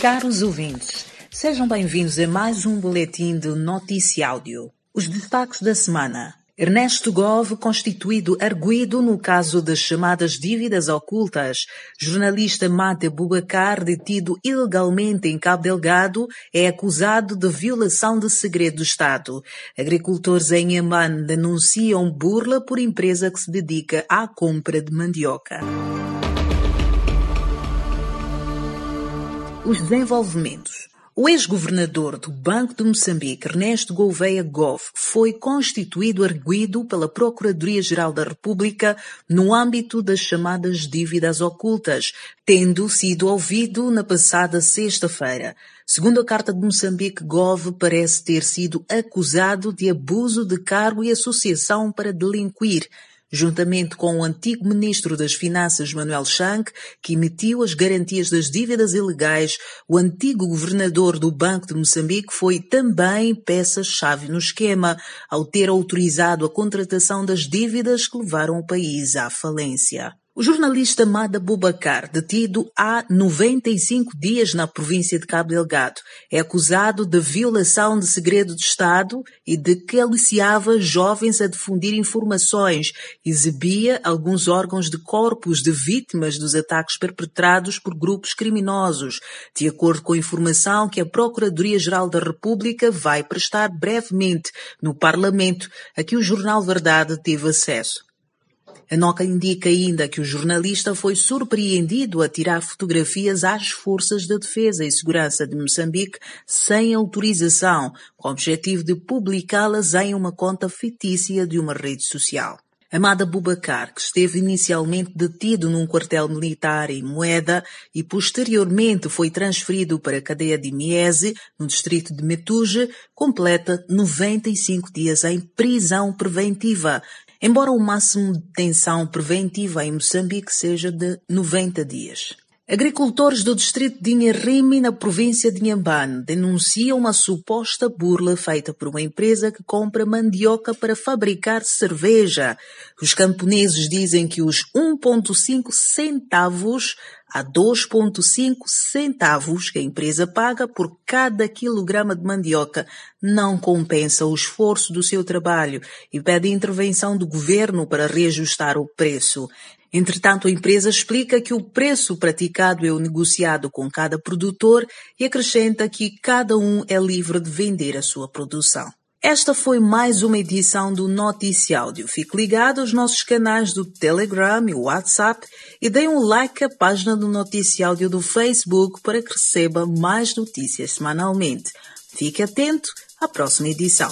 Caros ouvintes, sejam bem-vindos a mais um boletim de Notícia Áudio. Os destaques da semana. Ernesto Gove constituído arguído no caso das chamadas dívidas ocultas. Jornalista Mate Bubacar, detido ilegalmente em Cabo Delgado, é acusado de violação de segredo do Estado. Agricultores em Yaman denunciam burla por empresa que se dedica à compra de mandioca. Os desenvolvimentos. O ex-governador do Banco de Moçambique, Ernesto Gouveia Gove, foi constituído arguído pela Procuradoria-Geral da República no âmbito das chamadas dívidas ocultas, tendo sido ouvido na passada sexta-feira. Segundo a Carta de Moçambique, Gove parece ter sido acusado de abuso de cargo e associação para delinquir juntamente com o antigo ministro das Finanças Manuel Shank, que emitiu as garantias das dívidas ilegais, o antigo governador do Banco de Moçambique foi também peça-chave no esquema, ao ter autorizado a contratação das dívidas que levaram o país à falência. O jornalista Mada Bubacar, detido há 95 dias na província de Cabo Delgado, é acusado de violação de segredo de Estado e de que aliciava jovens a difundir informações, exibia alguns órgãos de corpos de vítimas dos ataques perpetrados por grupos criminosos, de acordo com a informação que a Procuradoria-Geral da República vai prestar brevemente no Parlamento, a que o Jornal Verdade teve acesso. A nota indica ainda que o jornalista foi surpreendido a tirar fotografias às forças de defesa e segurança de Moçambique sem autorização, com o objetivo de publicá-las em uma conta fictícia de uma rede social. Amada Bubacar, que esteve inicialmente detido num quartel militar em Moeda e posteriormente foi transferido para a cadeia de Miese, no distrito de Metuge, completa 95 dias em prisão preventiva, embora o máximo de detenção preventiva em Moçambique seja de 90 dias. Agricultores do distrito de Inharime, na província de Inhambane, denunciam uma suposta burla feita por uma empresa que compra mandioca para fabricar cerveja. Os camponeses dizem que os 1,5 centavos a 2,5 centavos que a empresa paga por cada quilograma de mandioca não compensa o esforço do seu trabalho e pede intervenção do governo para reajustar o preço. Entretanto, a empresa explica que o preço praticado é o negociado com cada produtor e acrescenta que cada um é livre de vender a sua produção. Esta foi mais uma edição do Notícia Áudio. Fique ligado aos nossos canais do Telegram e WhatsApp e dê um like à página do Notícia Áudio do Facebook para que receba mais notícias semanalmente. Fique atento à próxima edição.